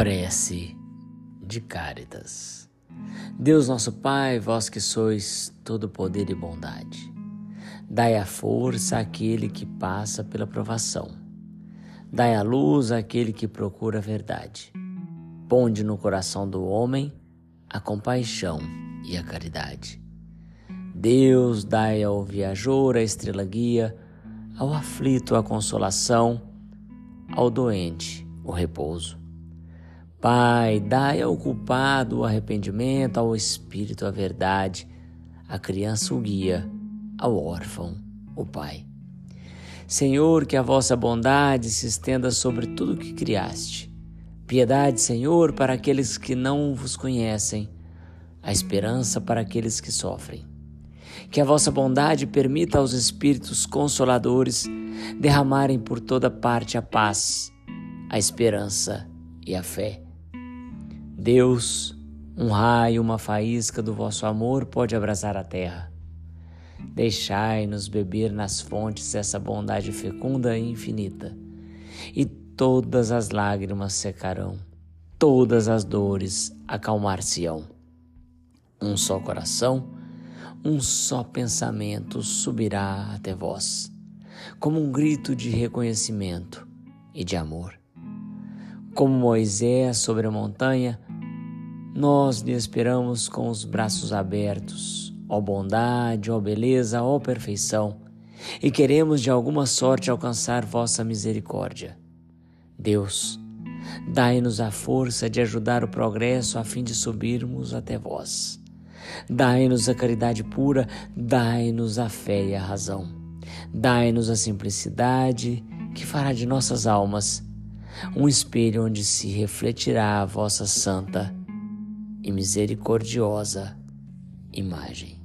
Prece de Cáritas. Deus nosso Pai, vós que sois todo poder e bondade, dai a força àquele que passa pela provação. Dai a luz àquele que procura a verdade. Ponde no coração do homem a compaixão e a caridade. Deus, dai ao viajor a estrela guia, ao aflito a consolação, ao doente o repouso. Pai, dai ao culpado o arrependimento, ao espírito a verdade, à criança o guia, ao órfão o Pai. Senhor, que a vossa bondade se estenda sobre tudo o que criaste. Piedade, Senhor, para aqueles que não vos conhecem, a esperança para aqueles que sofrem. Que a vossa bondade permita aos Espíritos Consoladores derramarem por toda parte a paz, a esperança e a fé Deus, um raio, uma faísca do vosso amor pode abrasar a terra. Deixai-nos beber nas fontes essa bondade fecunda e infinita, e todas as lágrimas secarão, todas as dores acalmar-se-ão. Um só coração, um só pensamento subirá até vós, como um grito de reconhecimento e de amor. Como Moisés sobre a montanha, nós lhe esperamos com os braços abertos, ó bondade, ó beleza, ó perfeição, e queremos de alguma sorte alcançar vossa misericórdia. Deus, dai-nos a força de ajudar o progresso a fim de subirmos até vós. Dai-nos a caridade pura, dai-nos a fé e a razão. Dai-nos a simplicidade que fará de nossas almas um espelho onde se refletirá a vossa santa e misericordiosa imagem.